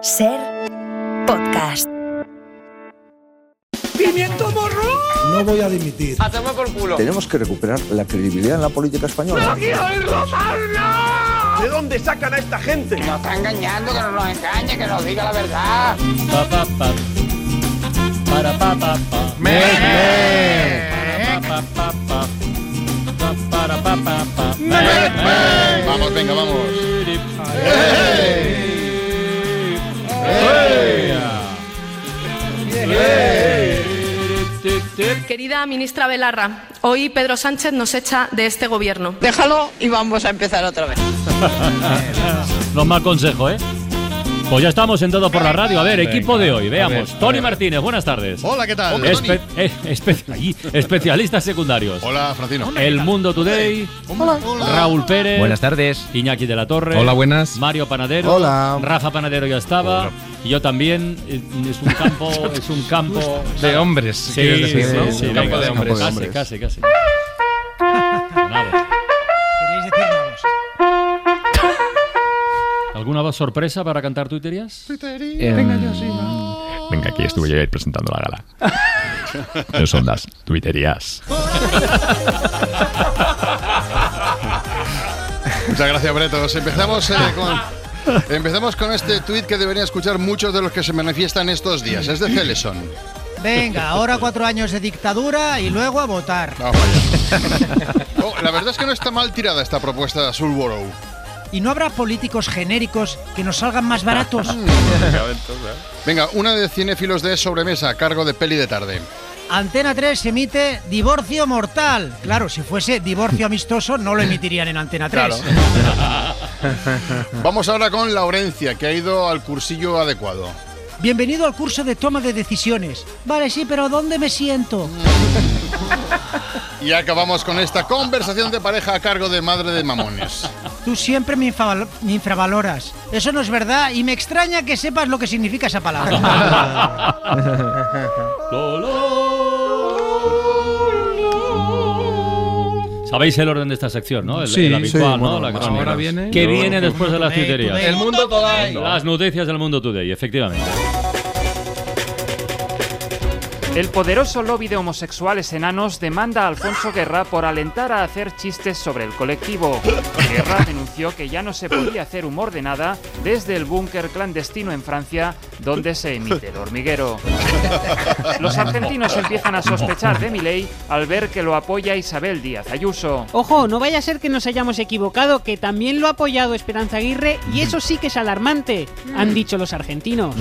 Ser podcast. ¡Pimiento morro! No voy a dimitir. ¡A tomar por culo! Tenemos que recuperar la credibilidad en la política española. ¿De dónde sacan a esta gente? Nos está engañando, que no nos engañe, que nos diga la verdad. Pa, pa, pa. Para pa pa pa. Me, Para pa pa pa. Para pa pa pa. Vamos, venga, vamos. Querida ministra Belarra, hoy Pedro Sánchez nos echa de este gobierno. Déjalo y vamos a empezar otra vez. No me aconsejo, ¿eh? Pues ya estamos en todo por la radio. A ver, equipo de hoy, veamos. ver, Tony. Martínez, buenas tardes. Hola, ¿qué tal? Espe- eh, espe- allí, especialistas secundarios. Hola, Francino. El Mundo Today. Raúl Pérez. Buenas tardes. Iñaki de la Torre. Hola, buenas. Mario Panadero. Hola. Rafa Panadero ya estaba. Y yo también. Eh, Es un campo. Es un campo. De hombres, Sí, decir, sí, ¿no? sí, Un venga, campo de hombres. Casi, casi, casi. ¿Alguna voz sorpresa para cantar tuiterías? Venga, Venga, aquí estuve yo ahí presentando la gala. No son las tuiterías. Muchas gracias, Bretos. Empezamos, eh, con, empezamos con este tuit que deberían escuchar muchos de los que se manifiestan estos días. Es de Celeson. Venga, ahora cuatro años de dictadura y luego a votar. Vamos allá. Oh, la verdad es que no está mal tirada esta propuesta de Sulborough. Y no habrá políticos genéricos que nos salgan más baratos. Venga, una de cinéfilos de sobremesa a cargo de peli de tarde. Antena 3 emite Divorcio Mortal. Claro, si fuese divorcio amistoso no lo emitirían en Antena 3. Vamos ahora con Laurencia, que ha ido al cursillo adecuado. Bienvenido al curso de toma de decisiones. Vale, sí, pero ¿dónde me siento? Y acabamos con esta conversación de pareja a cargo de Madre de Mamones. Tú siempre me, infraval- me infravaloras. Eso no es verdad y me extraña que sepas lo que significa esa palabra. Sabéis el orden de esta sección, ¿no? El, Sí, el habitual, sí, ¿no? bueno, La más que- o menos. Ahora viene- ¿Qué viene después de las tuiterías? El mundo today. Las noticias del mundo today, efectivamente. El poderoso lobby de homosexuales enanos demanda a Alfonso Guerra por alentar a hacer chistes sobre el colectivo. Guerra denunció que ya no se podía hacer humor de nada desde el búnker clandestino en Francia donde se emite el hormiguero. Los argentinos empiezan a sospechar de Milei al ver que lo apoya Isabel Díaz Ayuso. Ojo, no vaya a ser que nos hayamos equivocado, que también lo ha apoyado Esperanza Aguirre y eso sí que es alarmante, han dicho los argentinos.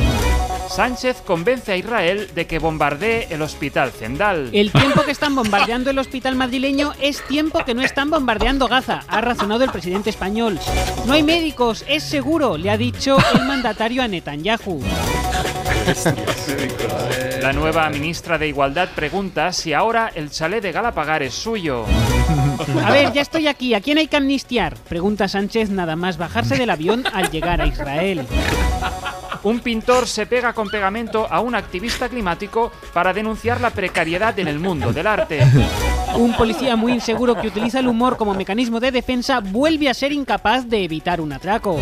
Sánchez convence a Israel de que bombardee el hospital Zendal. El tiempo que están bombardeando el hospital madrileño es tiempo que no están bombardeando Gaza, ha razonado el presidente español. No hay médicos, es seguro, le ha dicho el mandatario a Netanyahu. La nueva ministra de Igualdad pregunta si ahora el chalet de Galapagar es suyo. A ver, ya estoy aquí, ¿a quién hay que amnistiar? Pregunta Sánchez nada más bajarse del avión al llegar a Israel. Un pintor se pega con pegamento a un activista climático para denunciar la precariedad en el mundo del arte. Un policía muy inseguro que utiliza el humor como mecanismo de defensa vuelve a ser incapaz de evitar un atraco.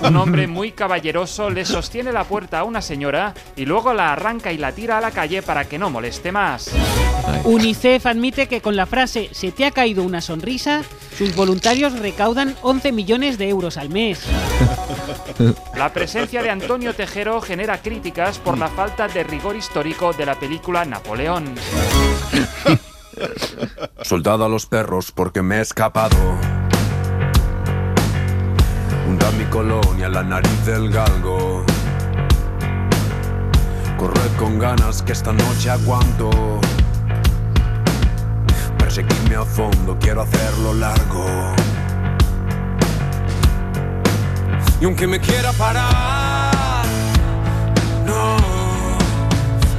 Un hombre muy caballeroso le sostiene la puerta a una señora y luego la arranca y la tira a la calle para que no moleste más. UNICEF admite que con la frase ¿se te ha caído una sonrisa? sus voluntarios recaudan 11 millones de euros al mes. La presencia de Antonio Tejero genera críticas por la falta de rigor histórico de la película Napoleón. Soldado a los perros porque me he escapado. Hunda mi colonia la nariz del galgo. Corred con ganas que esta noche aguanto. Perseguirme a fondo, quiero hacerlo largo. Y aunque me quiera parar,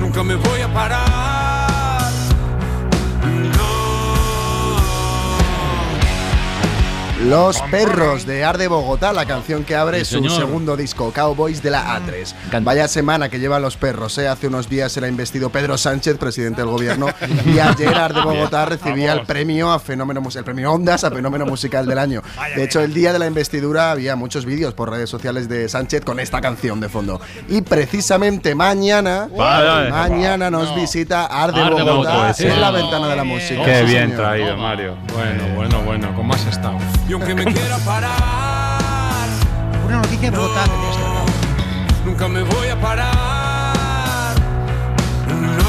nunca me voy a parar. Los perros de Arde Bogotá, la canción que abre Sí, su segundo disco, Cowboys de la A3. Vaya semana que llevan los perros, ¿eh? Hace unos días era investido Pedro Sánchez, presidente del gobierno, y ayer Arde Bogotá recibía el premio a fenómeno el premio Ondas a fenómeno musical del año. De hecho, el día de la investidura había muchos vídeos por redes sociales de Sánchez con esta canción de fondo. Y precisamente mañana, Vale. mañana nos visita Arde, Arde Bogotá Bogotá, sí. en la ventana de la música. Qué Sí, bien señor. traído, Mario. Bueno, bueno, bueno. ¿Cómo has estado? Y aunque me quiera parar, Una noticia dar. nunca me voy a parar. No.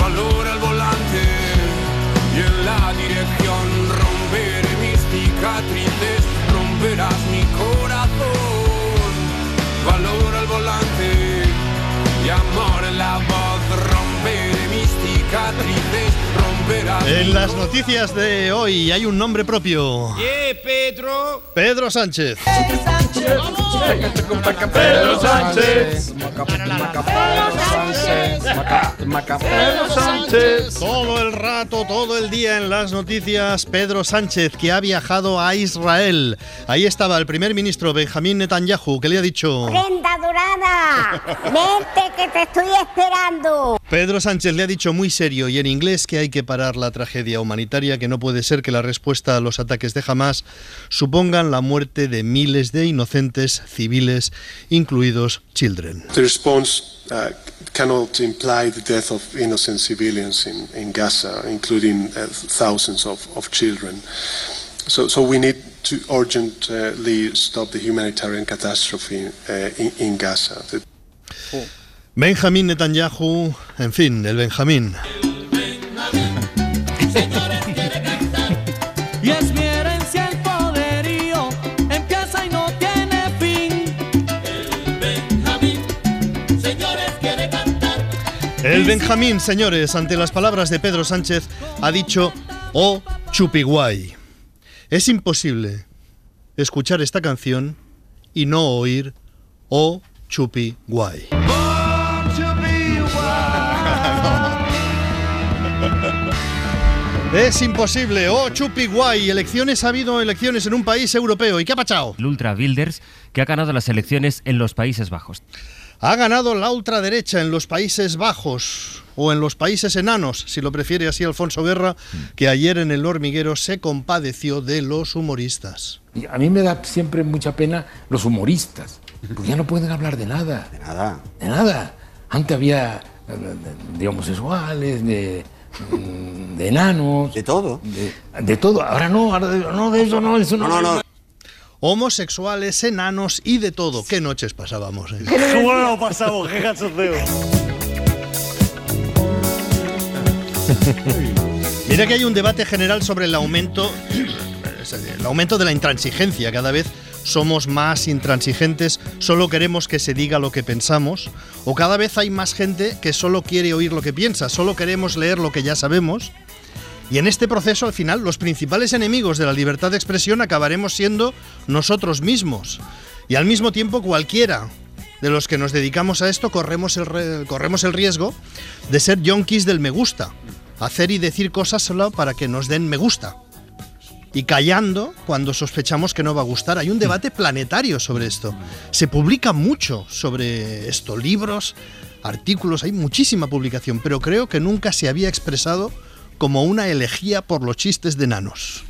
Valora el volante y en la dirección romperé mis cicatrices, romperás mi corazón. Valora el volante y amor en la voz, romperé mis cicatrices, En las noticias de hoy hay un nombre propio. Pedro. Pedro Sánchez. Pedro Sánchez. Pedro Sánchez. Todo el rato, todo el día en las noticias, Pedro Sánchez, que ha viajado a Israel. Ahí estaba el primer ministro Benjamín Netanyahu, que le ha dicho... Prenda dorada, vente que te estoy esperando. Pedro Sánchez le ha dicho muy serio y en inglés que hay que parar la tragedia humanitaria, que no puede ser que la respuesta a los ataques de Hamas supongan la muerte de miles de inocentes civiles, incluidos children. The response uh, cannot imply the death of innocent civilians in, in Gaza, including uh, thousands of, of children. So, so we need to urgently stop the humanitarian catastrophe uh, in, in Gaza. The- Benjamín Netanyahu, en fin, el Benjamín. El Benjamín, señores, ante las palabras de Pedro Sánchez, ha dicho, oh chupiguay. Es imposible escuchar esta canción y no oír, oh chupiguay. Es imposible, oh chupiguay. Elecciones, ha habido elecciones en un país europeo. ¿Y qué ha pachado? El Ultra Wilders, que ha ganado las elecciones en los Países Bajos. Ha ganado la ultraderecha en los Países Bajos o en los países enanos, si lo prefiere así Alfonso Guerra, que ayer en el hormiguero se compadeció de los humoristas. A mí me da siempre mucha pena los humoristas, porque ya no pueden hablar de nada. De nada. De nada. Antes había de homosexuales, de, de enanos. De todo. De, de todo. Ahora no, ahora de- no, de eso no, eso no. Homosexuales, enanos y de todo. ¿Qué noches pasábamos? eh? Qué bueno lo pasamos, qué cachondeo. Mira que hay un debate general sobre el aumento, el aumento de la intransigencia. Cada vez somos más intransigentes, solo queremos que se diga lo que pensamos, o cada vez hay más gente que solo quiere oír lo que piensa, solo queremos leer lo que ya sabemos. Y en este proceso, al final, los principales enemigos de la libertad de expresión acabaremos siendo nosotros mismos. Y al mismo tiempo, cualquiera de los que nos dedicamos a esto corremos el, re- corremos el riesgo de ser yonkis del me gusta, hacer y decir cosas solo para que nos den me gusta. Y callando cuando sospechamos que no va a gustar. Hay un debate planetario sobre esto. Se publica mucho sobre esto, libros, artículos, hay muchísima publicación, pero creo que nunca se había expresado como una elegía por los chistes de enanos.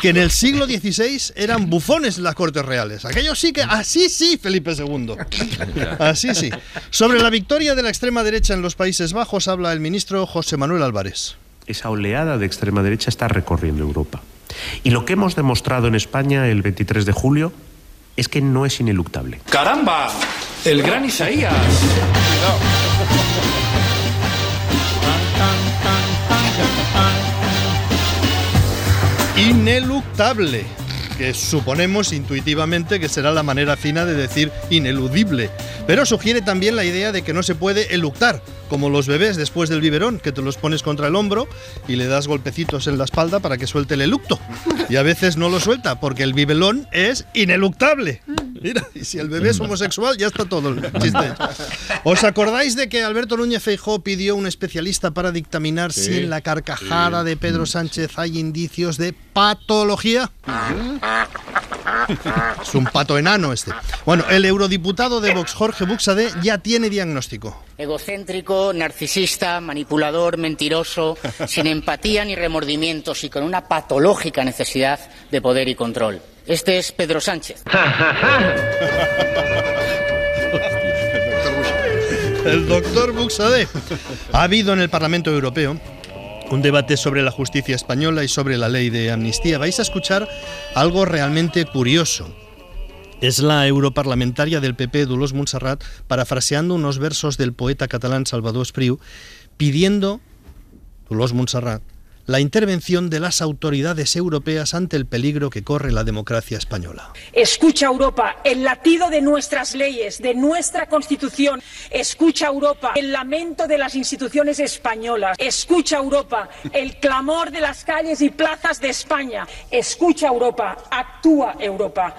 que en el siglo XVI eran bufones en las cortes reales. Aquellos sí que. Así sí, Felipe II. Así sí. Sobre la victoria de la extrema derecha en los Países Bajos habla el ministro José Manuel Álvarez. Esa oleada de extrema derecha está recorriendo Europa. Y lo que hemos demostrado en España el 23 de julio es que no es ineluctable. ¡Caramba! El gran Isaías. Ineluctable. Que suponemos intuitivamente que será la manera fina de decir ineludible. Pero sugiere también la idea de que no se puede eluctar, como los bebés después del biberón, que te los pones contra el hombro y le das golpecitos en la espalda para que suelte el elucto. Y a veces no lo suelta, porque el bibelón es ineluctable. Mira, y si el bebé es homosexual, ya está todo el chiste hecho. ¿Os acordáis de que Alberto Núñez Feijó pidió a un especialista para dictaminar Sí, si en la carcajada sí. de Pedro Sánchez hay indicios de patología? Es un pato enano este. Bueno, el eurodiputado de Vox, Jorge Buxade, ya tiene diagnóstico. Egocéntrico, narcisista, manipulador, mentiroso, sin empatía ni remordimientos y con una patológica necesidad de poder y control. Este es Pedro Sánchez. El doctor Buxade. Ha habido en el Parlamento Europeo un debate sobre la justicia española y sobre la ley de amnistía. Vais a escuchar algo realmente curioso. Es la europarlamentaria del PP, Dolors Montserrat, parafraseando unos versos del poeta catalán Salvador Espriu, pidiendo, Dolors Montserrat, la intervención de las autoridades europeas ante el peligro que corre la democracia española. Escucha Europa el latido de nuestras leyes, de nuestra Constitución. Escucha Europa el lamento de las instituciones españolas. Escucha Europa el clamor de las calles y plazas de España. Escucha Europa, actúa Europa.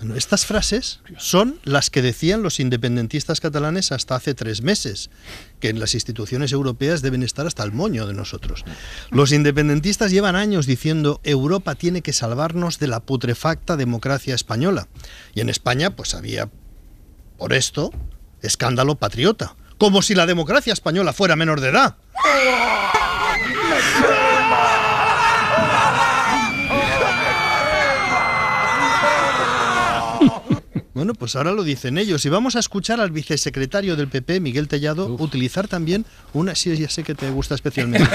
Bueno, estas frases son las que decían los independentistas catalanes hasta hace tres meses, que en las instituciones europeas deben estar hasta el moño de nosotros. Los independentistas llevan años diciendo Europa tiene que salvarnos de la putrefacta democracia española. Y en España, pues había, por esto, escándalo patriota. Como si la democracia española fuera menor de edad. Bueno, pues ahora lo dicen ellos. Y vamos a escuchar al vicesecretario del PP, Miguel Tellado, utilizar también una. Sí, ya sé que te gusta especialmente.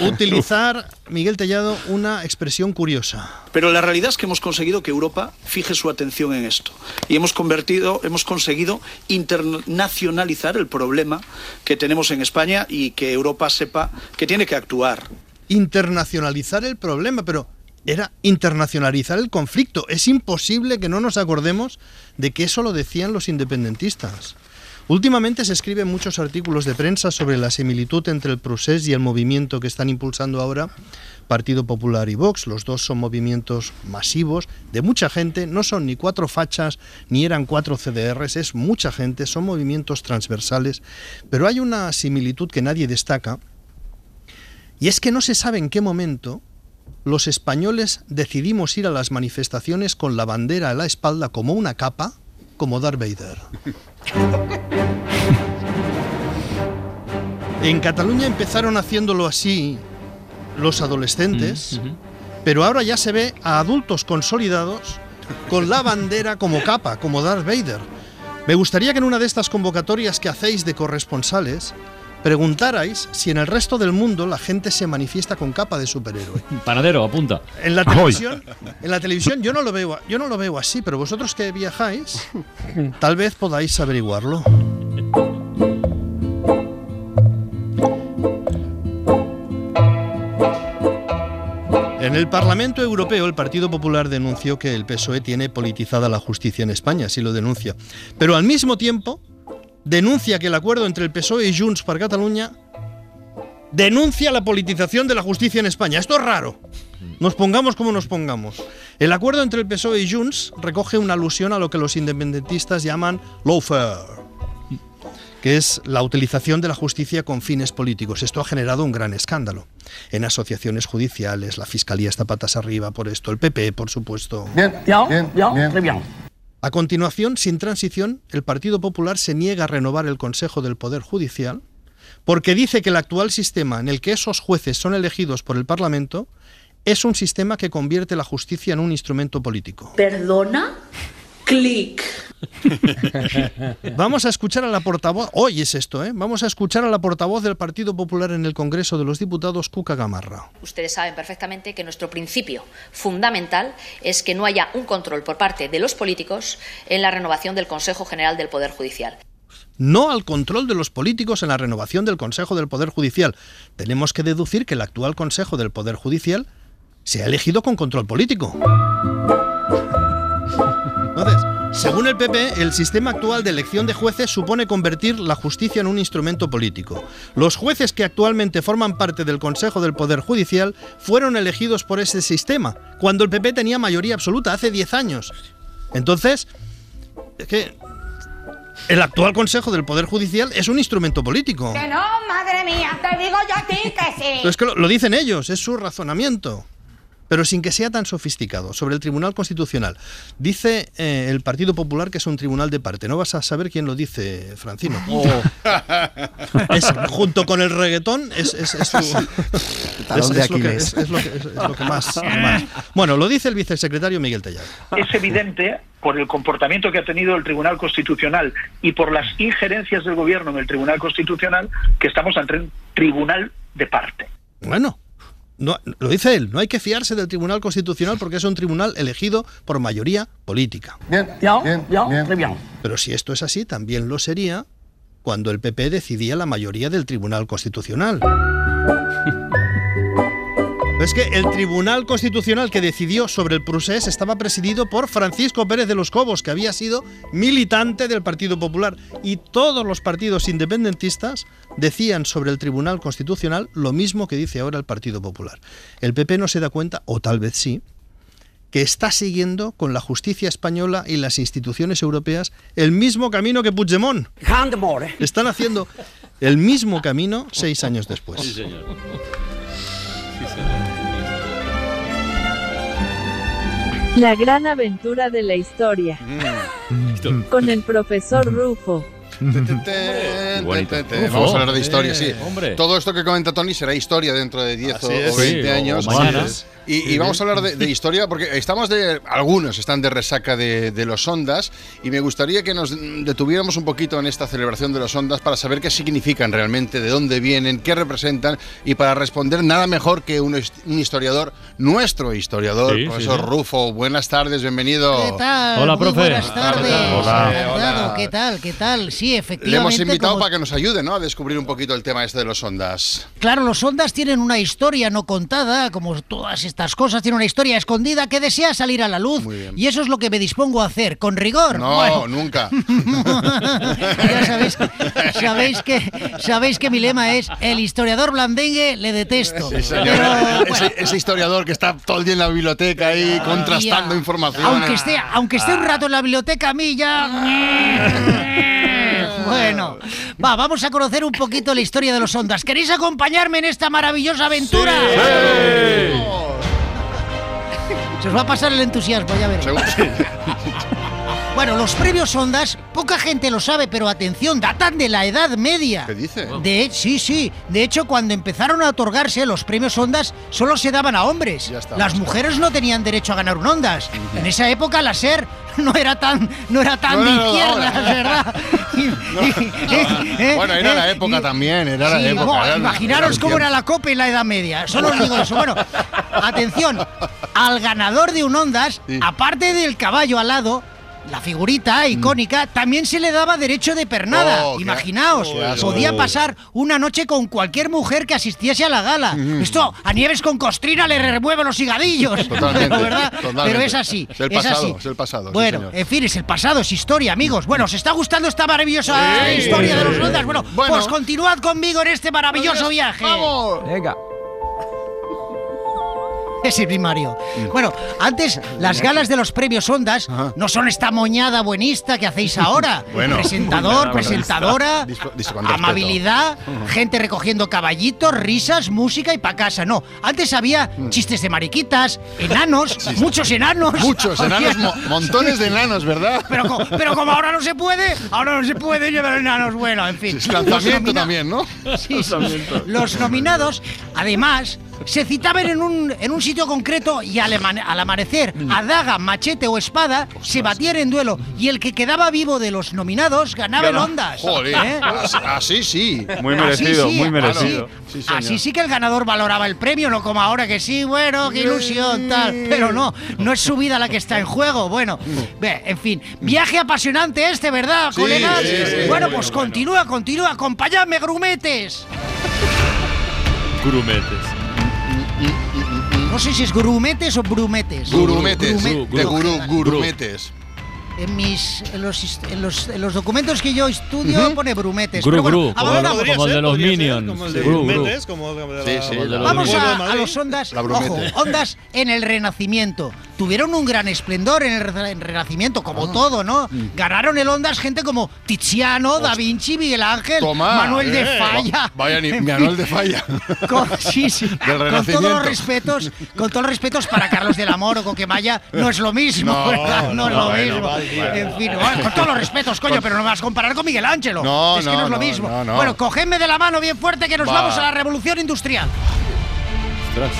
utilizar, Miguel Tellado, una expresión curiosa. Pero la realidad es que hemos conseguido que Europa fije su atención en esto y hemos convertido, hemos conseguido internacionalizar el problema que tenemos en España y que Europa sepa que tiene que actuar. Internacionalizar el problema, pero era internacionalizar el conflicto. Es imposible que no nos acordemos de que eso lo decían los independentistas. Últimamente se escriben muchos artículos de prensa sobre la similitud entre el procés y el movimiento que están impulsando ahora Partido Popular y Vox. Los dos son movimientos masivos de mucha gente, no son ni cuatro fachas ni eran cuatro CDRs, es mucha gente, son movimientos transversales, pero hay una similitud que nadie destaca y es que no se sabe en qué momento los españoles decidimos ir a las manifestaciones con la bandera a la espalda como una capa, como Darth Vader. En Cataluña empezaron haciéndolo así los adolescentes, pero ahora ya se ve a adultos consolidados con la bandera como capa, como Darth Vader. Me gustaría que en una de estas convocatorias que hacéis de corresponsales preguntarais si en el resto del mundo la gente se manifiesta con capa de superhéroe. Panadero, apunta. En la televisión, en la televisión yo no lo veo, yo no lo veo así, pero vosotros que viajáis, tal vez podáis averiguarlo. En el Parlamento Europeo, el Partido Popular denunció que el PSOE tiene politizada la justicia en España, así lo denuncia. Pero al mismo tiempo, denuncia que el acuerdo entre el PSOE y Junts per Cataluña denuncia la politización de la justicia en España. Esto es raro. Nos pongamos como nos pongamos. El acuerdo entre el PSOE y Junts recoge una alusión a lo que los independentistas llaman lawfare, que es la utilización de la justicia con fines políticos. Esto ha generado un gran escándalo en asociaciones judiciales. La Fiscalía está patas arriba por esto, el PP, por supuesto. Bien, bien, bien, très bien. A continuación, sin transición, el Partido Popular se niega a renovar el Consejo del Poder Judicial porque dice que el actual sistema en el que esos jueces son elegidos por el Parlamento es un sistema que convierte la justicia en un instrumento político. ¿Perdona? Clic. Vamos a escuchar a la portavoz, hoy es esto, ¿eh? Vamos a escuchar a la portavoz del Partido Popular en el Congreso de los Diputados, Cuca Gamarra. Ustedes saben perfectamente que nuestro principio fundamental es que no haya un control por parte de los políticos en la renovación del Consejo General del Poder Judicial. No al control de los políticos en la renovación del Consejo del Poder Judicial. Tenemos que deducir que el actual Consejo del Poder Judicial se ha elegido con control político. Entonces, según el PP, el sistema actual de elección de jueces supone convertir la justicia en un instrumento político. Los jueces que actualmente forman parte del Consejo del Poder Judicial fueron elegidos por ese sistema, cuando el PP tenía mayoría absoluta, hace 10 años. Entonces, es que el actual Consejo del Poder Judicial es un instrumento político. Que no, madre mía, te digo yo a ti que sí. Pero es que lo, lo dicen ellos, es su razonamiento. Pero sin que sea tan sofisticado. Sobre el Tribunal Constitucional. Dice eh, el Partido Popular que es un tribunal de parte. No vas a saber quién lo dice, Francino. Es- junto con el reggaetón es, es- es lo que- es- es lo que- es- es lo que más, más. Bueno, lo dice el vicesecretario Miguel Tellado. Es evidente por el comportamiento que ha tenido el Tribunal Constitucional y por las injerencias del Gobierno en el Tribunal Constitucional que estamos ante un tribunal de parte. Bueno, no, lo dice él, no hay que fiarse del Tribunal Constitucional porque es un tribunal elegido por mayoría política. Bien, bien, bien, muy bien. Pero si esto es así, también lo sería cuando el PP decidía la mayoría del Tribunal Constitucional. Es que el Tribunal Constitucional que decidió sobre el procés estaba presidido por Francisco Pérez de los Cobos, que había sido militante del Partido Popular. Y todos los partidos independentistas decían sobre el Tribunal Constitucional lo mismo que dice ahora el Partido Popular. El PP no se da cuenta, o tal vez sí, que está siguiendo con la justicia española y las instituciones europeas el mismo camino que Puigdemont. Están haciendo el mismo camino seis años después. Sí, señor. La gran aventura de la historia. Con el profesor Rufo. Vamos a hablar de historia, sí. Hombre. Todo esto que comenta Tony será historia dentro de 10 o, es. o 20 Sí, o años. mañana. Y, y vamos sí. a hablar de, de historia porque estamos de. Algunos están de resaca de, de los ondas y me gustaría que nos detuviéramos un poquito en esta celebración de los ondas para saber qué significan realmente, de dónde vienen, qué representan y para responder nada mejor que un, un historiador, nuestro historiador, Sí, profesor sí, sí. Rufo. Buenas tardes, bienvenido. ¿Qué tal? Hola, Muy profe. Buenas tardes. Hola. Hola. ¿Qué tal? ¿Qué tal? Sí, efectivamente. Le hemos invitado como- para que nos ayude ¿no? a descubrir un poquito el tema este de los ondas. Claro, los ondas tienen una historia no contada, como todas estas cosas, tienen una historia escondida que desea salir a la luz. Y eso es lo que me dispongo a hacer, con rigor. No, Bueno, nunca. ya sabéis, sabéis que sabéis que mi lema es el historiador blandengue le detesto. Sí, ese, ese historiador que está todo el día en la biblioteca ahí contrastando ya. información. Aunque esté, aunque esté un rato en la biblioteca, a mí ya. Bueno, va, vamos a conocer un poquito la historia de los ondas. ¿Queréis acompañarme en esta maravillosa aventura? Se os va a pasar el entusiasmo, ya veréis. Bueno, los premios Ondas, poca gente lo sabe, pero atención, datan de la Edad Media. ¿Qué dice? De, sí, sí. De hecho, cuando empezaron a otorgarse los premios Ondas, solo se daban a hombres. está. Las mujeres no tenían derecho a ganar un Ondas. En esa época la SER no era tan, no era tan No, de no, no, izquierdas, ahora. ¿verdad? Bueno, era la época también, era la Sí, época. bo, era- imaginaros era cómo era la copa en la Edad Media. Solo os digo eso. Bueno, atención, al ganador de un Ondas, aparte del caballo alado, la figurita icónica, también se le daba derecho de pernada. Mm. Oh, Imaginaos, podía pasar una noche con cualquier mujer que asistiese a la gala. Esto a Nieves con costrina le remueve los higadillos. Totalmente, Pero, ¿verdad? totalmente. Pero es así. Es el es pasado, así. es el pasado, sí, Bueno, señor. en fin, es el pasado, es historia, amigos. Bueno, ¿os está gustando esta maravillosa Sí. historia de los ondas? Bueno, Bueno. pues continuad conmigo en este maravilloso viaje. Venga. Ese primario. Mm. Bueno, antes las galas de los premios Ondas no son esta moñada buenista que hacéis ahora. Bueno. Presentador, presentadora, amabilidad, gente recogiendo caballitos, risas, música y pa' casa. No, antes había chistes de mariquitas, enanos, muchos enanos. Mm. Muchos enanos, mo- montones de enanos, ¿verdad? Pero, co- pero como ahora no se puede, ahora no se puede llevar enanos. Bueno, en fin. Es lanzamiento también, ¿no? Sí, sí. Los nominados, además, se citaban en un, en un sitio concreto y al, amanecer, a daga, machete o espada, se batían en duelo. Y el que quedaba vivo de los nominados ganaba el. Ondas. Joder, ¿Eh? así, así sí. Muy merecido, sí, muy así- merecido. Así, sí que el ganador valoraba el premio, no como ahora que sí, bueno, qué ilusión, tal. Pero no, no es su vida la que está en juego. Bueno, ve, en fin, viaje apasionante este, ¿verdad, Sí, colegas? sí, sí. bueno, Bueno, pues continúa, continúa, acompañadme, grumetes. Grumetes. No sé si es grumetes o brumetes. Gurumetes. De gurú, gurumetes. En, mis, en, los, en, los, en los documentos que yo estudio Ujú. pone brumetes. Gru, pero bueno, gru, como, como el de los Minions. Como el de. Grumetes, como Sí, sí. Como el de los Vamos Minions. a, a los ondas. Ojo, ondas en el Renacimiento. Tuvieron un gran esplendor en el Re- en Renacimiento, Ah. como todo, ¿no? Ganaron el ondas gente como Tiziano, Da Vinci, Miguel Ángel, Toma, Manuel de eh, Falla. va- Vaya, ni Manuel de Falla. con, sí, sí. Con todos los respetos, con todos los respetos para Carlos del Amor o Coquemaya, no es lo mismo, No, ¿verdad? No, no, es lo mismo. vale, en fin, bueno, con todos los respetos, coño, pero no me vas a comparar con Miguel Ángelo. No, es que no, es lo no, mismo. no, no. Bueno, cogedme de la mano bien fuerte que nos Va. vamos a la revolución industrial. Ostras.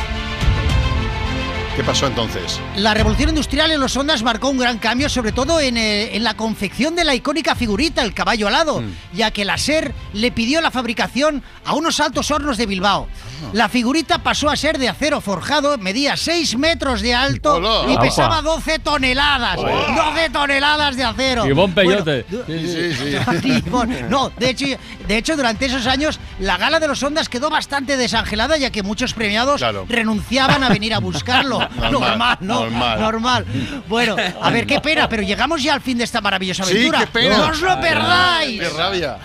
¿Qué pasó entonces? La revolución industrial en los ondas marcó un gran cambio, sobre todo en, eh, en la confección de la icónica figurita, el caballo alado, Mm. ya que la SER le pidió la fabricación a unos altos hornos de Bilbao. Ah. La figurita pasó a ser de acero forjado, medía 6 metros de alto Hola. y pesaba 12 toneladas. 12 toneladas de acero. Y bon peyote. Sí, sí, sí. no, de hecho, de hecho, durante esos años, la gala de los ondas quedó bastante desangelada, ya que muchos premiados Claro. renunciaban a venir a buscarlo. Normal, normal, ¿no? normal. normal. Bueno, a ver, qué pena, pero llegamos ya al fin de esta maravillosa Sí, aventura. qué pena. ¡No os lo perdáis! ¡Qué rabia!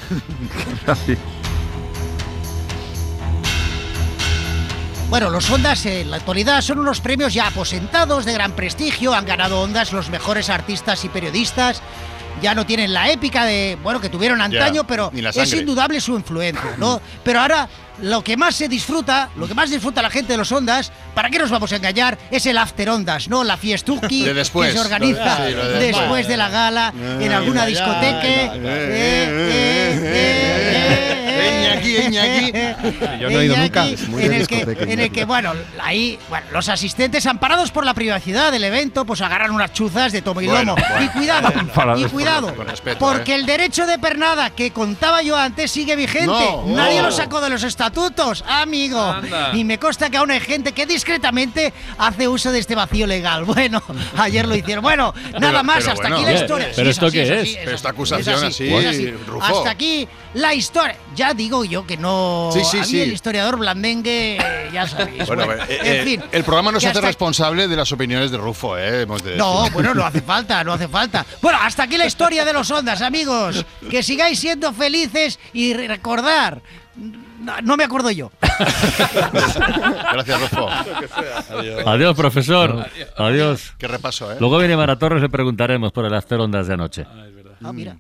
Bueno, los Ondas en la actualidad son unos premios ya aposentados de gran prestigio. Han ganado Ondas los mejores artistas y periodistas. Ya no tienen la épica de, bueno, que tuvieron antaño, pero es indudable su influencia, ¿no? Pero ahora lo que más se disfruta, lo que más disfruta la gente de los Ondas, ¿para qué nos vamos a engañar? Es el After Ondas, ¿no? La fiestuki De después. que se organiza Sí, lo de después después. de la gala en Eh, alguna discoteca. Eh, eh, eh, eh. Yo no he ido nunca. En el que, discoteca, en el Iñaki. que, bueno, ahí, bueno, los asistentes amparados por la privacidad del evento, pues agarran unas chuzas de tomo y lomo. bueno. Y cuidado, y cuidado, respeto, porque ¿eh? el derecho de pernada que contaba yo antes sigue vigente. No. Nadie Oh. lo sacó de los estatutos, amigo. Anda. Y me consta que aún hay gente que discretamente hace uso de este vacío legal. Bueno, ayer lo hicieron. Bueno, nada más, pero hasta bueno. aquí la historia. ¿pero Sí, esto así, qué así, es? Pero esta acusación así, así, es así. Rufo. Hasta aquí la historia. Ya digo yo que no. Sí, sí, a mí sí. el historiador blandengue, eh, ya sabéis. Bueno, Bueno, eh, en eh, fin. el programa no se hace responsable de las opiniones de Rufo, ¿eh? Hemos de No, decir. bueno, no hace falta, no hace falta. Bueno, hasta aquí la historia de los ondas, amigos. Que sigáis siendo felices y re- recordar. No, no me acuerdo yo. Gracias, Rufo. Adiós, profesor. Adiós. Qué repaso, ¿eh? Luego viene Mara Torres, le preguntaremos por el After Ondas de anoche. Ah, mira.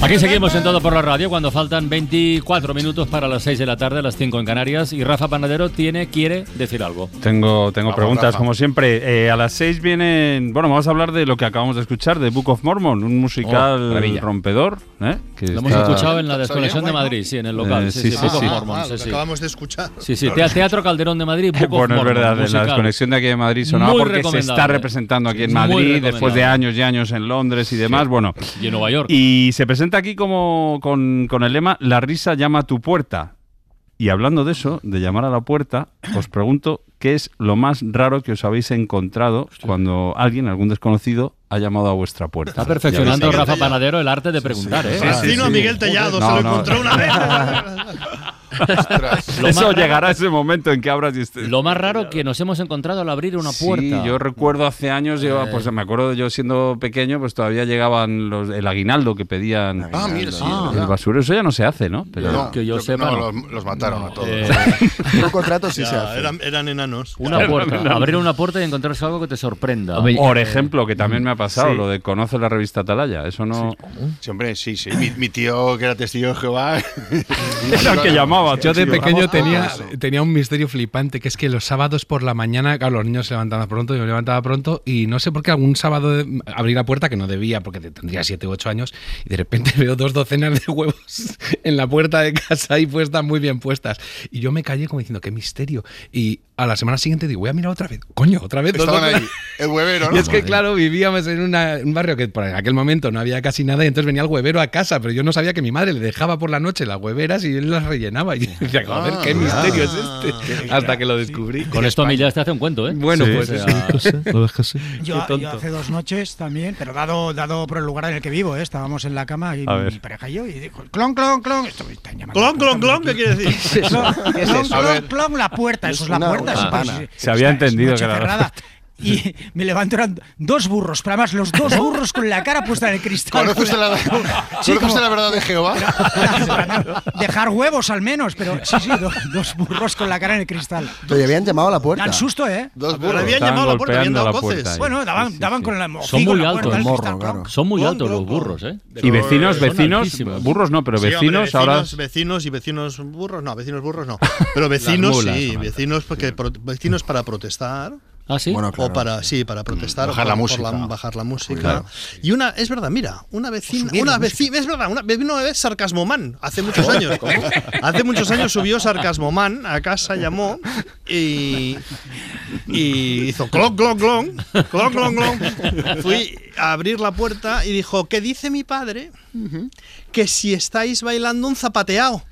Aquí seguimos en todo por la radio cuando faltan 24 minutos para las 6 de la tarde, las 5 en Canarias. Y Rafa Panadero tiene, quiere decir algo. Tengo, tengo Vamos, preguntas, Rafa. como siempre. Eh, a las seis vienen. Bueno, vamos a hablar de lo que acabamos de escuchar, de Book of Mormon, un musical Oh, rompedor. ¿Eh? Que Lo hemos está- escuchado en la ¿Está desconexión de? Madrid, sí, en el local. Eh, sí, sí, sí, sí, Ah, sí, acabamos de escuchar. Sí, sí, Tea- Teatro Calderón de Madrid, Book of Bueno, es verdad, en la desconexión de aquí de Madrid sonaba Muy porque se está representando aquí en Madrid después de años y años en Londres y demás. Bueno, Y en Nueva York. y se presenta aquí como con, con el lema La risa llama a tu puerta. Y hablando de eso, de llamar a la puerta, os pregunto qué es lo más raro que os habéis encontrado cuando alguien, algún desconocido, ha llamado a vuestra puerta. Está perfeccionando Rafa. Panadero el arte de preguntar, ¿eh? Vecino a Miguel Tellado, No, se lo no. encontró una vez. Eso más llegará ese momento en que abras y estés- Lo más raro que nos hemos encontrado al abrir una puerta. Sí, yo recuerdo hace años, yo, Eh. pues me acuerdo yo siendo pequeño, pues todavía llegaban los, el aguinaldo que pedían Ah, mira, sí. Ah. el basurero. Eso ya no se hace, ¿no? Pero No, que yo sepa, no, no. los, los mataron a todos. Eh, Por contrato sí Ya, se hace. eran, eran enanos. una puerta. Abrir una puerta y encontrarse algo que te sorprenda. Por ejemplo, que también me ha pasado, Sí. lo de conoce la revista Atalaya. Eso no. Sí, hombre, sí, sí. Mi, mi tío, que era testigo de Jehová. Era el que llamaba. Yo de pequeño tenía, eso. tenía un misterio flipante, que es que los sábados por la mañana, claro, los niños se levantaban pronto, yo me levantaba pronto, y no sé por qué algún sábado abrí la puerta, que no debía, porque te- tendría 7 u 8 años, y de repente veo dos docenas de huevos en la puerta de casa ahí puestas, muy bien puestas. Y yo me callé como diciendo, qué misterio. Y a la semana siguiente digo, voy a mirar otra vez. Coño, otra vez. Estaban ahí, el huevero, ¿no? Y es que, claro, vivíamos en una- un barrio que por aquel momento no había casi nada y entonces venía el huevero a casa, pero yo no sabía que mi madre le dejaba por la noche las hueveras y él las rellenaba. Y yo decía, joder, qué Ah. misterio es este. Hasta que lo descubrí. Con esto a mí ya te hace un cuento, ¿eh? Bueno, Sí, pues o eso. sea, Yo, hace dos noches también, pero dado, dado por el lugar en el que vivo, ¿eh? estábamos en la cama y mi pareja y yo, y dijo, clon, clon, clon. Esto me están llamando. Clon, clon, clon, ¿qué quiere decir? Clon, ¿Qué es clon, clon, la puerta, eso es la puerta. Sí, Se había entendido que era la- cerrada. Y me levanto, eran dos burros, pero además los dos burros con la cara puesta en el cristal. ¿Conoces la, Sí, ¿conoces como- la verdad de Jehová? Dejar huevos al menos, pero sí, sí, do- dos burros con la cara en el cristal. Te habían llamado a la puerta. Dan susto, ¿eh? Dos Pero burros. habían Estaban llamado a la puerta, habían dado la coces. Bueno, daban, Sí, sí, daban sí. con el Son muy la altos. Morro, claro. Son muy altos los burros, ¿eh? Y vecinos, vecinos, burros no, pero Sí, hombre, vecinos, ahora. vecinos, y vecinos burros, no, vecinos burros no. Pero vecinos mulas sí, vecinos porque pro- vecinos para protestar. ¿Ah, sí? Bueno, claro. O para, sí, para protestar. Bajar o la música. bajar la música. Claro. Y una, es verdad, mira, una vecina, subir una vecina, es verdad, una, vino una vez Sarcasmoman, hace muchos años. Hace muchos años subió Sarcasmoman a casa, llamó y, y hizo clon, clon, clon, clon, clon, clon. Fui a abrir la puerta y dijo, ¿qué dice mi padre? Que si estáis bailando un zapateado.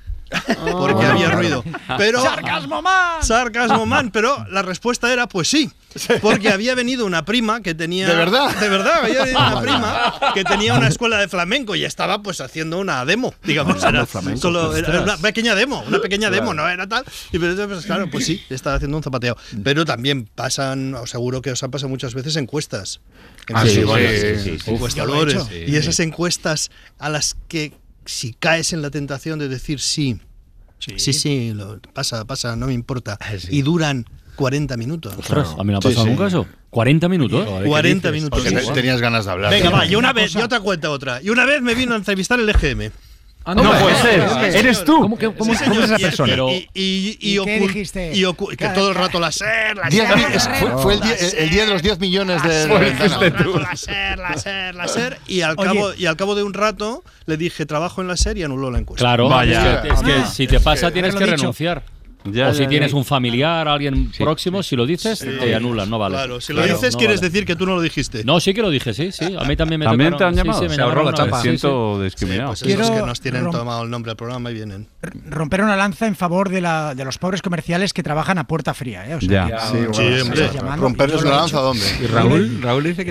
Porque Ah. había ruido. Pero, ¡Sarcasmo man! Sarcasmo man, pero la respuesta era pues sí, porque había venido una prima que tenía ¿De verdad? de verdad había venido una prima que tenía una escuela de flamenco y estaba pues haciendo una demo, digamos, era flamenco. solo era Ostras. una pequeña demo, una pequeña demo, no era tal. Y pues, claro, pues sí, estaba haciendo un zapateo, pero también pasan, os seguro que os han pasado muchas veces encuestas. Ah, sí, bueno, sí, sí, encuestadores he y esas encuestas a las que si caes en la tentación de decir sí, sí, sí, lo, pasa, pasa, no me importa, y duran 40 minutos. Ostras, a mí no ha Sí, pasado sí. nunca eso. 40 minutos. 40 minutos. Porque Sí. te- tenías ganas de hablar. Venga, Sí. va, y una vez, yo te cuento otra. Y una vez me vino a entrevistar el EGM. No puede ser. Sí, Eres tú. ¿Cómo, que- cómo- Sí, cómo es esa persona? Y, y, y, ¿Y qué dijiste? que todo el rato la SER, la Diez SER, es- fue, fue el, día, el- el día de los 10 millones de, la de SER, rato la SER, la SER, la SER. Y al, Oye. cabo, y al cabo de un rato le dije trabajo en la SER y anuló la encuesta. Claro, Vaya. es que, es que Ah. si te pasa tienes que renunciar. Ya, o si ya, tienes ya. un familiar, alguien próximo, si lo dices, te anulan, no vale. Claro, si lo Claro, dices no quieres vale. decir que tú no lo dijiste. No, sí que lo dije, sí, sí. A mí también me ¿También tocaron- te han sí, llamado? sí, me Se ahorró la una chapa. Me sí, sí. siento Sí, discriminado. pues Quiero esos que nos tienen tomado el nombre del programa y vienen. Romper una lanza en favor de, la, de los pobres comerciales que trabajan a puerta fría, ¿eh? O sea, Ya. Sí, bueno, Sí, sí, sí. ¿Romperles he lanza dónde? Y Raúl, Raúl dice que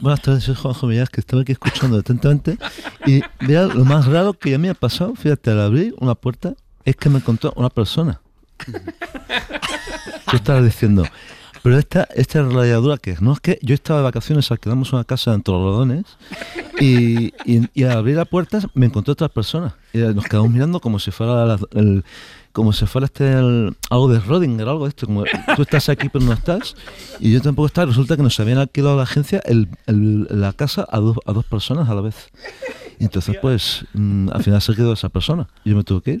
Buenas tardes, soy Juanjo Millas, que estaba aquí escuchando atentamente. Y vea, lo más raro que a mí me ha pasado, fíjate, al abrir una puerta, es que me encontró una persona. Yo estaba diciendo, pero esta, esta rayadura que no es que yo estaba de vacaciones, alquilamos una casa en Torrelodones y, y, y al abrir la puerta me encontré otra persona. Y nos quedamos mirando como si fuera la- el, como si fuera este el- algo de Rodinger, algo de esto, como tú estás aquí pero no estás, y yo tampoco estaba. Resulta que nos habían alquilado la agencia la casa a dos, a dos personas a la vez. Y entonces, pues, mm, al final se quedó esa persona. Yo me tuve que ir.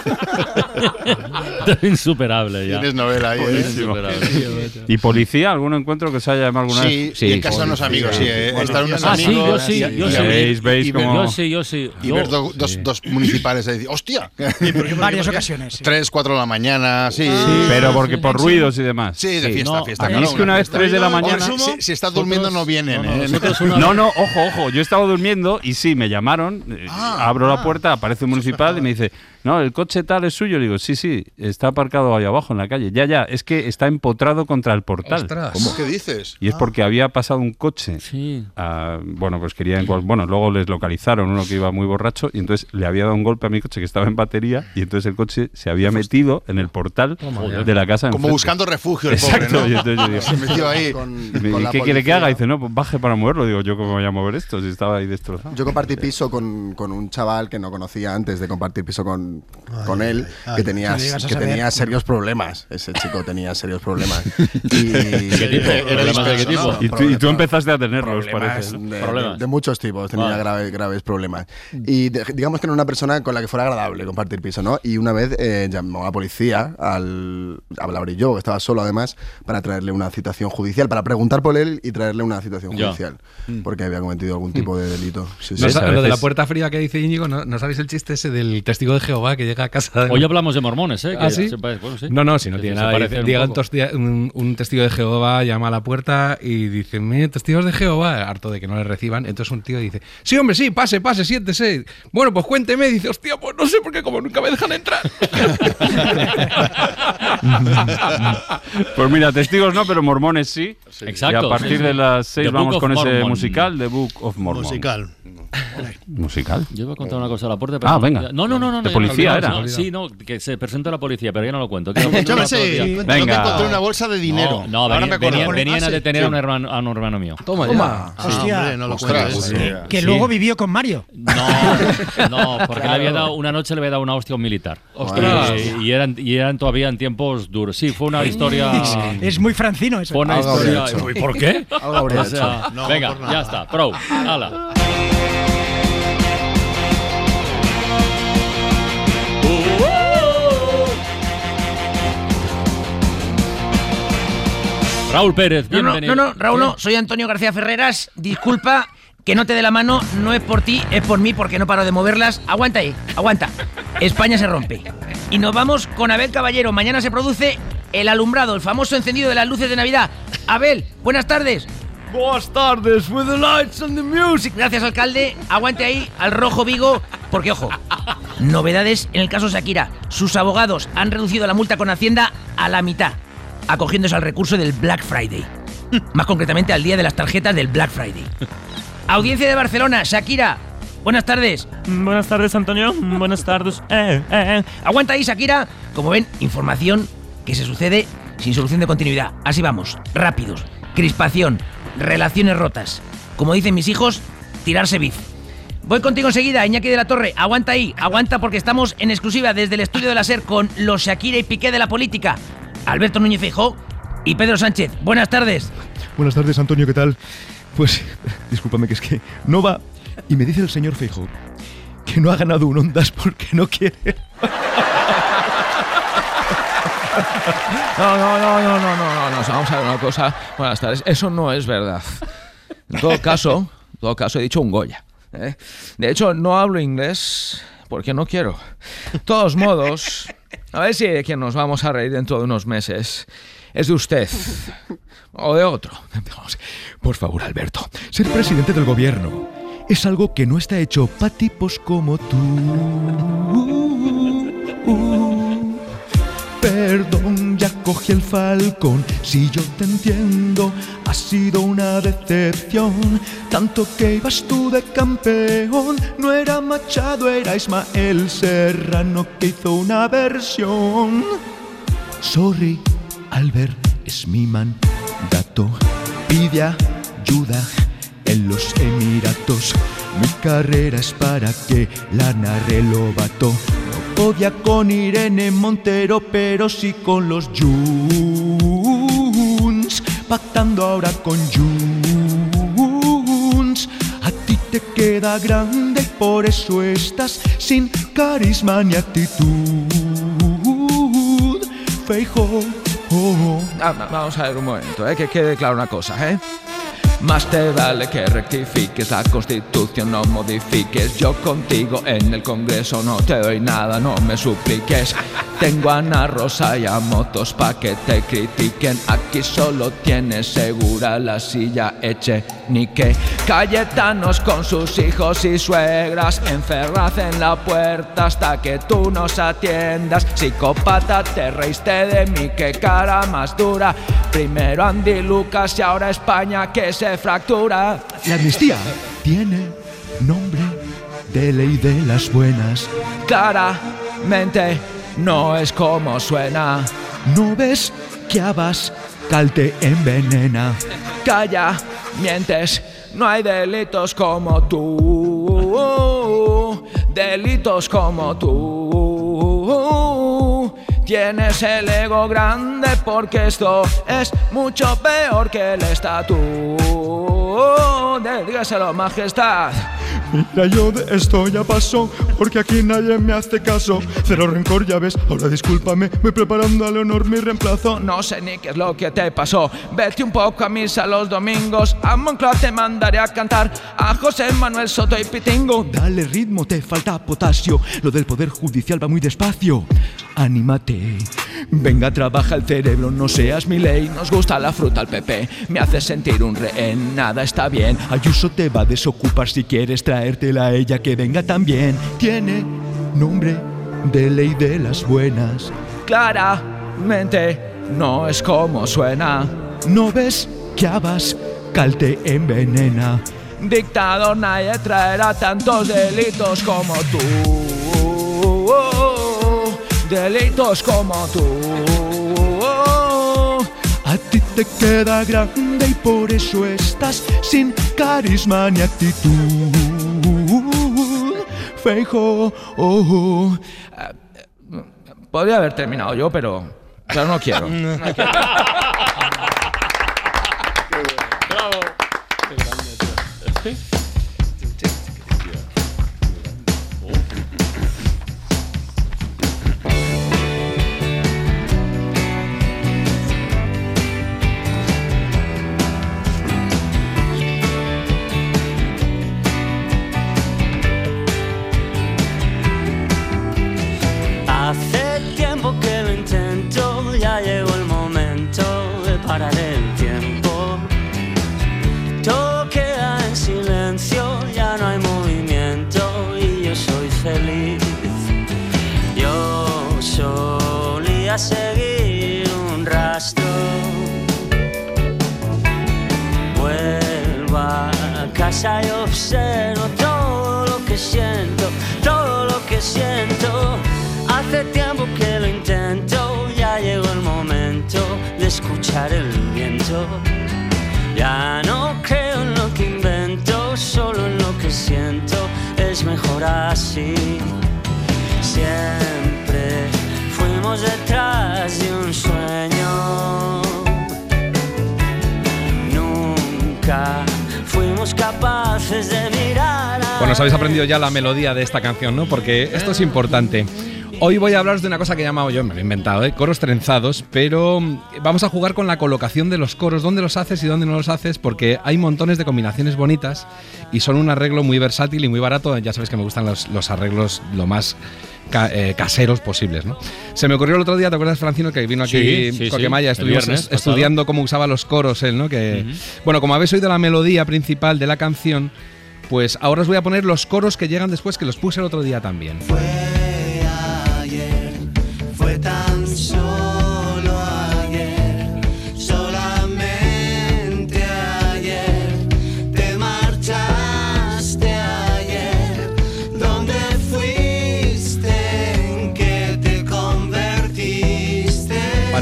Insuperable ya. Tienes novela ahí, ¿eh? ¿Y policía? ¿Algún encuentro que se haya llamado alguna Sí, vez? y en casa de unos amigos, sí. eh, Estar unos Ah, sí, amigos. yo sí, y- yo sí. y- Veis, veis y ver- como- Yo sí, yo sí. Y Yo- ver do- dos, dos municipales ahí, ¡hostia! Varias ocasiones. sí. 3, 4 de la mañana, sí. Pero porque por ruidos y demás. Sí, de Sí, fiesta, no, fiesta. a mí claro, es que una vez. 3 de la mañana- Si, si estás durmiendo no vienen. No, no, ¿eh? no, ojo, ojo. Yo estaba durmiendo y sí, me llamaron. eh, Ah, abro la ah. puerta, aparece un municipal y me dice, no, el coche tal es suyo. Le digo, sí, sí, está aparcado ahí abajo en la calle. Ya, ya, es que está empotrado contra el portal. Ostras. ¿Cómo? ¿Qué dices? Y es porque había pasado un coche. Sí. a- bueno, pues querían. Bueno, luego les localizaron uno que iba muy borracho y entonces le había dado un golpe a mi coche que estaba en batería y entonces el coche se había metido en el portal de la casa. Como enfrente. buscando refugio el Exacto. pobre, y ¿no? entonces yo digo, Se metió ahí. Con- y me- con ¿y la ¿Qué quiere que haga? Dice, no, pues baje para moverlo. Digo, ¿yo cómo voy a mover esto? Si estaba ahí destrozado. Yo compartí piso con, con un chaval que no conocía antes de compartir piso con, Ay, con él, ay, que tenía, a que saber. tenía serios problemas. Ese chico tenía serios problemas. Y, ¿Qué tipo? Era ¿Problemas de qué disperso, tipo? ¿no? Y tú, y tú empezaste a tenerlos, problemas parece. de, Problemas. de- de muchos tipos, tenía Vale. graves, graves problemas. Y de- digamos que era una persona con la que fuera agradable compartir piso, ¿no? Y una vez eh, llamó a la policía, al, abrir yo, que estaba solo además, para traerle una citación judicial, para preguntar por él y traerle una citación judicial, porque había cometido algún tipo de delito. Sí, sí. No Sí, sa- a lo de la puerta fría que dice Íñigo, ¿no, no sabéis el chiste ese del testigo de Jehová que llega casa. de- Hoy hablamos de mormones, ¿eh? ¿Ah, Que sí? se parece- bueno, sí. No, no, si no Que tiene se nada. Llega un, un- un testigo de Jehová, llama a la puerta y dice, "Me, testigos de Jehová, harto de que no le reciban. Entonces un tío dice, sí, hombre, sí, pase, pase, siéntese. Bueno, pues cuénteme. Y dice, hostia, pues no sé, porque como nunca me dejan entrar. Pues mira, testigos no, pero mormones sí. Exacto, Y a partir sí, sí. de las seis The vamos con ese Mormon. musical, The Book of Mormon. Musical. ¿Musical? Yo iba a contar una cosa a la puerta. Ah, no- venga. No, no, no, no. De no, policía no, era. no, sí, no, que se presenta la policía, pero ya no lo cuento. Échame que Venga. encontré una bolsa de dinero. No, no Ahora venían, me acuerdo. venían- venían a Ah, sí. detener a, un Sí. hermano, a un hermano mío. Toma Toma. ya. Hostia. hombre, no lo Ostras, cuentes. que- que Sí. luego vivió con Mario. No, no, porque le había dado, una noche le había dado una hostia a un militar. Ostras. Y, y eran, y eran todavía en tiempos duros. Sí, fue una historia. Es muy francino eso. Fue una historia. ¿Por qué? Venga, ya está. Pro. Hala. Raúl Pérez, No, no, bienvenido. no, no, Raúl, no, soy Antonio García Ferreras. Disculpa que no te dé la mano, no es por ti, es por mí, porque no paro de moverlas. Aguanta ahí, aguanta. España se rompe. Y nos vamos con Abel Caballero. Mañana se produce el alumbrado, el famoso encendido de las luces de Navidad. Abel, buenas tardes. Buenas tardes, with the lights and the music. Gracias, alcalde. Aguante ahí al rojo Vigo, porque ojo, novedades en el caso Shakira. Sus abogados han reducido la multa con Hacienda a la mitad, acogiéndose al recurso del Black Friday. Más concretamente al día de las tarjetas del Black Friday. Audiencia de Barcelona, Shakira. Buenas tardes. Buenas tardes, Antonio. Buenas tardes. Aguanta ahí, Shakira. Como ven, información que se sucede sin solución de continuidad. Así vamos, rápidos. Crispación, relaciones rotas. Como dicen mis hijos, tirarse bif. Voy contigo enseguida, Iñaki de la Torre. Aguanta ahí, aguanta porque estamos en exclusiva desde el estudio de la SER con los Shakira y Piqué de la política. Alberto Núñez Feijóo y Pedro Sánchez. Buenas tardes. Buenas tardes, Antonio, ¿qué tal? Pues, discúlpame, que es que no va. Y me dice el señor Feijo que no ha ganado un Ondas porque no quiere. No, no, no, no, no, no, no, no. Vamos a ver una cosa. Buenas tardes. Eso no es verdad. En todo caso, en todo caso he dicho un Goya. ¿eh? De hecho, no hablo inglés porque no quiero. De todos modos, a ver si de quien nos vamos a reír dentro de unos meses es de usted o de otro. Por favor, Alberto, ser presidente del gobierno es algo que no está hecho para tipos como tú. Perdón, ya cogí el falcón. Si yo te entiendo, ha sido una decepción. Tanto que ibas tú de campeón. No era Machado, era Ismael Serrano que hizo una versión. Sorry, Albert es mi mandato. Pide ayuda en los Emiratos. Mi carrera es para que la narre Lobato. Podía con Irene Montero, pero sí con los Juns. Pactando ahora con Juns. A ti te queda grande y por eso estás sin carisma ni actitud. Feijo. Ah, va- vamos a ver un momento, ¿eh? que quede clara una cosa, ¿eh? Más te vale que rectifiques la constitución, no modifiques. Yo contigo en el Congreso no te doy nada, no me supliques. Tengo a Ana Rosa y a Motos pa' que te critiquen. Aquí solo tienes segura la silla eche ni que. Cayetanos con sus hijos y suegras, encerrad en la puerta hasta que tú nos atiendas. Psicópata, te reíste de mí, qué cara más dura. Primero Andy Lucas y ahora España que se fractura. La amnistía tiene nombre de ley de las buenas. Claramente no es como suena. ¿No ves que Abascal te envenena? Calla, mientes, no hay delitos como tú. Delitos como tú. Tienes el ego grande porque esto es mucho peor que el estatus. Dígaselo, majestad. Mira, yo de esto ya pasó, porque aquí nadie me hace caso. Cero rencor, ya ves. Ahora discúlpame, voy preparando a Leonor mi reemplazo. No sé ni qué es lo que te pasó. Vete un poco a misa los domingos. A Moncloa te mandaré a cantar. A José Manuel Soto y Pitingo. Dale ritmo, te falta potasio. Lo del poder judicial va muy despacio. Anímate. Venga, trabaja el cerebro, no seas mi ley. Nos gusta la fruta al PP. Me hace sentir un rehén, nada está bien. Ayuso te va a desocupar si quieres traértela a ella que venga también. Tiene nombre de ley de las buenas. Claramente, no es como suena. ¿No ves que Abas cal te envenena? Dictador, nadie traerá tantos delitos como tú. Delitos como tú. A ti te queda grande y por eso estás sin carisma ni actitud. Feijo, oh. Podría haber terminado yo, pero, pero no quiero. No quiero. seguir un rastro. Vuelvo a casa y observo todo lo que siento, todo lo que siento. Hace tiempo que lo intento, ya llegó el momento de escuchar el viento. Ya no creo en lo que invento, solo en lo que siento, es mejor así. Siempre detrás de un sueño. Nunca fuimos capaces de mirar a Bueno, os habéis aprendido ya la melodía de esta canción, ¿no? Porque esto es importante. Hoy voy a hablaros de una cosa que he llamado yo, me lo he inventado, ¿eh? coros trenzados, pero mm, vamos a jugar con la colocación de los coros, dónde los haces y dónde no los haces, porque hay montones de combinaciones bonitas y son un arreglo muy versátil y muy barato. Ya sabéis que me gustan los, los arreglos lo más ca- eh, caseros posibles, ¿no? Se me ocurrió el otro día, ¿te acuerdas, Francino, que vino aquí Sí, sí, Coquemaya? sí, Estuvimos estudiando cómo usaba los coros él, ¿no? Que, Bueno, como habéis oído la melodía principal de la canción, pues ahora os voy a poner los coros que llegan después, que los puse el otro día también. ayer,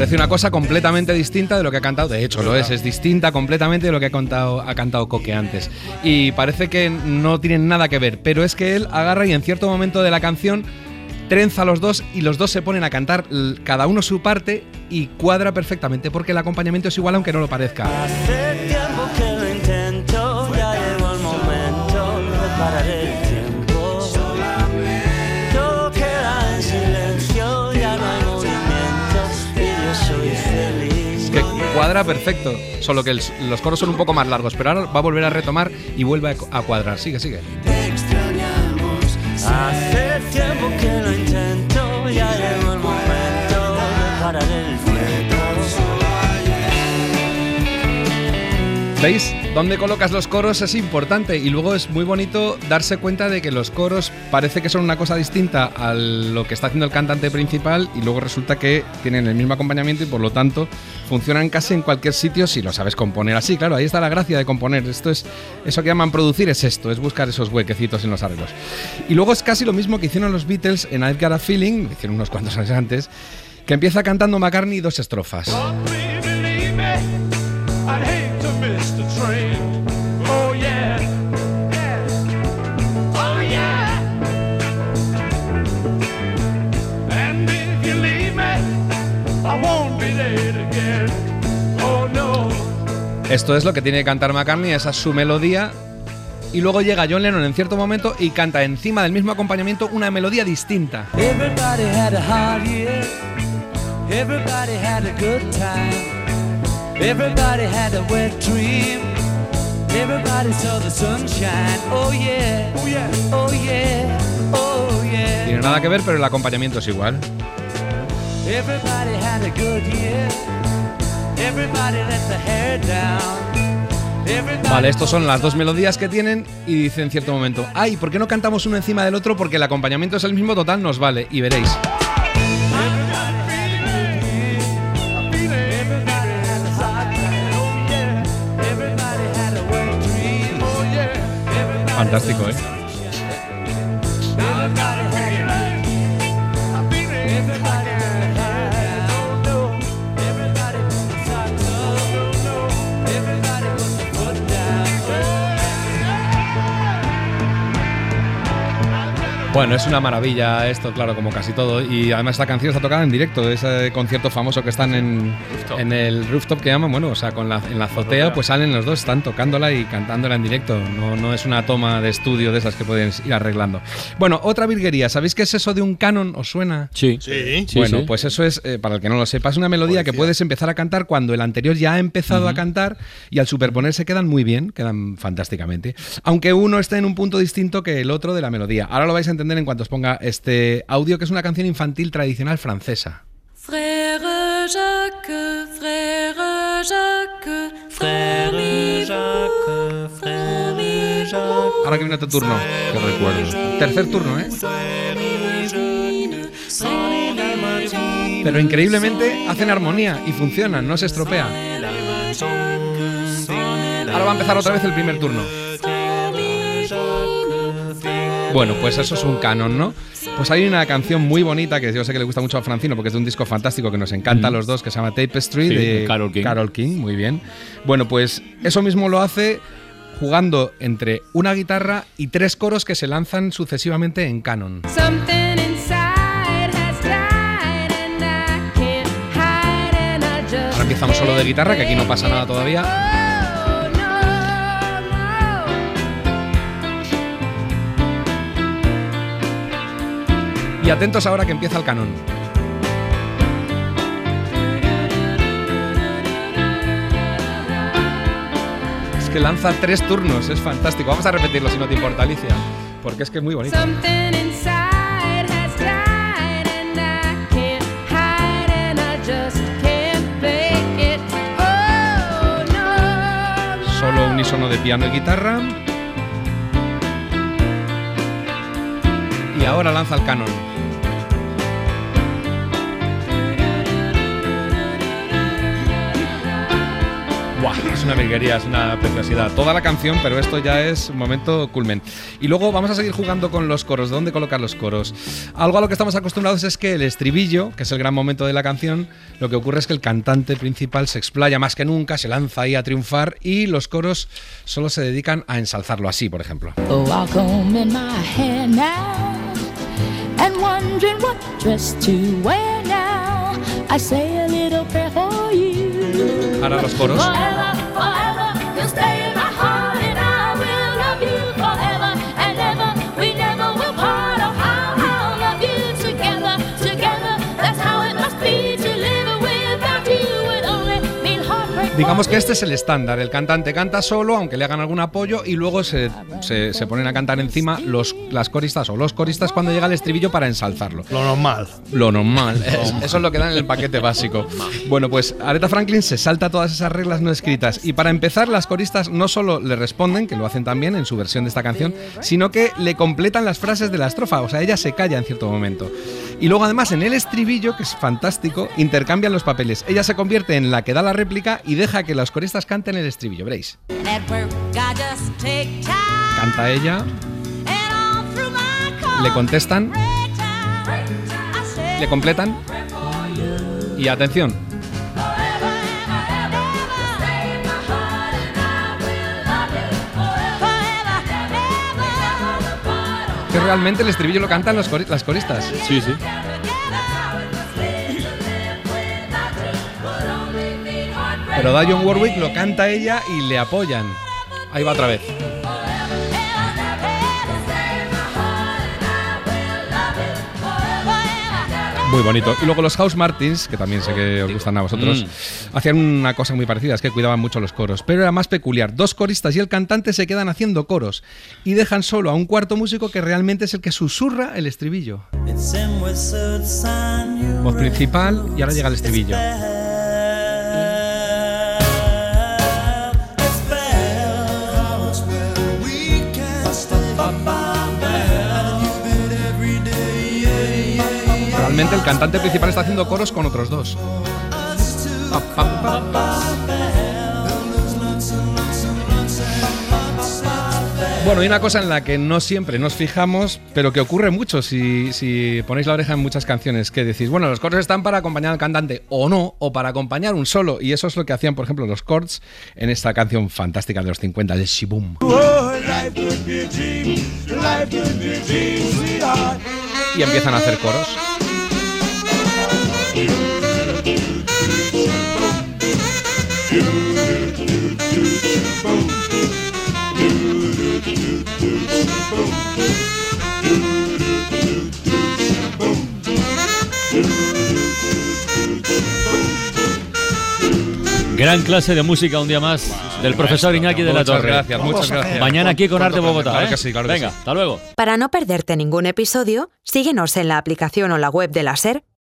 Parece una cosa completamente distinta de lo que ha cantado. De hecho, lo es. Es distinta completamente de lo que ha cantado, ha cantado Coque antes. Y parece que no tienen nada que ver. Pero es que él agarra y en cierto momento de la canción trenza a los dos y los dos se ponen a cantar cada uno su parte y cuadra perfectamente porque el acompañamiento es igual aunque no lo parezca. Hace tiempo que cuadra perfecto, solo que los coros son un poco más largos, pero ahora va a volver a retomar y vuelve a, cuadrar. Sigue, sigue. ¿Veis? Dónde colocas los coros es importante y luego es muy bonito darse cuenta de que los coros parece que son una cosa distinta a lo que está haciendo el cantante principal y luego resulta que tienen el mismo acompañamiento y por lo tanto funcionan casi en cualquier sitio si lo sabes componer así. Claro, ahí está la gracia de componer. Esto es eso que llaman producir es esto, es buscar esos huequecitos en los arreglos. Y luego es casi lo mismo que hicieron los Beatles en I've Got a Feeling, hicieron unos cuantos años antes, que empieza cantando McCartney dos estrofas. Esto es lo que tiene que cantar McCartney, esa es su melodía. y luego llega John Lennon en cierto momento y canta encima del mismo acompañamiento una melodía distinta. Everybody had a hard year. Everybody had a good time. Everybody had a wet dream. Everybody saw the sunshine. Oh yeah. Oh yeah. Oh yeah. Oh yeah. Tiene nada que ver, pero el acompañamiento es igual. Everybody had a good year. Vale, estos son las dos melodías que tienen y dice en cierto momento, ay, ¿por qué no cantamos uno encima del otro? Porque el acompañamiento es el mismo total, nos vale, y veréis. Fantástico, ¿eh? Bueno, es una maravilla esto, claro, como casi todo. Y además esta canción está tocada en directo, ese concierto famoso que están en, en el rooftop que llaman, bueno, o sea, con la, en la azotea, pues salen los dos, están tocándola y cantándola en directo. No, no es una toma de estudio de esas que pueden ir arreglando. Bueno, otra virguería, ¿sabéis qué es eso de un canon? ¿Os suena? Sí. Sí. Bueno, pues eso es, eh, para el que no lo sepa, es una melodía que puedes empezar a cantar cuando el anterior ya ha empezado a cantar y al superponerse quedan muy bien, quedan fantásticamente. Aunque uno esté en un punto distinto que el otro de la melodía. Ahora lo vais a entender en cuanto os ponga este audio, que es una canción infantil tradicional francesa. Frère Jacques, frère Jacques, frère Jacques, frère Jacques. Ahora que viene tu turno, que recuerdo. Tercer turno, ¿eh? Pero increíblemente hacen armonía y funcionan, no se estropea. Ahora va a empezar otra vez el primer turno. Bueno, pues eso es un canon, ¿no? Pues hay una canción muy bonita que yo sé que le gusta mucho a Francino porque es de un disco fantástico que nos encanta a los dos que se llama Tapestry Sí, de Carole King. Carole King, muy bien. Bueno, pues eso mismo lo hace jugando entre una guitarra y tres coros que se lanzan sucesivamente en canon. Something inside has died and I can't hide and I just Ahora empieza un solo de guitarra, que aquí no pasa nada todavía. Y atentos ahora que empieza el canon. Es que lanza tres turnos, es fantástico. Vamos a repetirlo si no te importa, Alicia. Porque es que es muy bonito. Oh. Solo unísono de piano y guitarra. Y ahora lanza el canon. Buah, es una virguería, es una preciosidad. Toda la canción, pero esto ya es un momento culmen. Y luego vamos a seguir jugando con los coros. ¿Dónde colocar los coros? Algo a lo que estamos acostumbrados es que el estribillo, que es el gran momento de la canción, lo que ocurre es que el cantante principal se explaya más que nunca, se lanza ahí a triunfar y los coros solo se dedican a ensalzarlo así, por ejemplo. Oh. I say a little prayer for you. Ahora los coros. Forever, forever, Digamos que este es el estándar. El cantante canta solo, aunque le hagan algún apoyo, y luego se, se- se ponen a cantar encima los, las coristas o los coristas cuando llega el estribillo para ensalzarlo. Lo normal. Lo normal. Es- eso es lo que dan en el paquete básico. Bueno, pues Aretha Franklin se salta todas esas reglas no escritas. Y para empezar, las coristas no solo le responden, que lo hacen también en su versión de esta canción, sino que le completan las frases de la estrofa. O sea, ella se calla en cierto momento. Y luego, además, en el estribillo, que es fantástico, intercambian los papeles. Ella se convierte en la que da la réplica y deja que los coristas canten el estribillo. Veréis. Canta ella, le contestan, le completan. Y atención, que realmente el estribillo lo cantan los cori- las coristas. Sí, sí. Pero da John Warwick, lo canta ella y le apoyan. Ahí va otra vez. Muy bonito. Y luego los House Martins, que también sé que os gustan a vosotros, Mm. hacían una cosa muy parecida, es que cuidaban mucho los coros. Pero era más peculiar. Dos coristas y el cantante se quedan haciendo coros y dejan solo a un cuarto músico que realmente es el que susurra el estribillo. Voz principal y ahora llega el estribillo. Realmente el cantante principal está haciendo coros con otros dos. Pa, pa, pa, pa. Bueno, hay una cosa en la que no siempre nos fijamos, pero que ocurre mucho si, si ponéis la oreja en muchas canciones, que decís, bueno, los coros están para acompañar al cantante o no, o para acompañar un solo, y eso es lo que hacían, por ejemplo, los chords en esta canción fantástica de los 50 de Shiboom. Y empiezan a hacer coros. Gran clase de música un día más del profesor Iñaki de la Muchas Torre. gracias, muchas gracias. Mañana aquí con Arte Bogotá. Claro ¿eh? que sí, claro que Venga, sí. hasta luego. Para no perderte ningún episodio, síguenos en la aplicación o la web de la SER,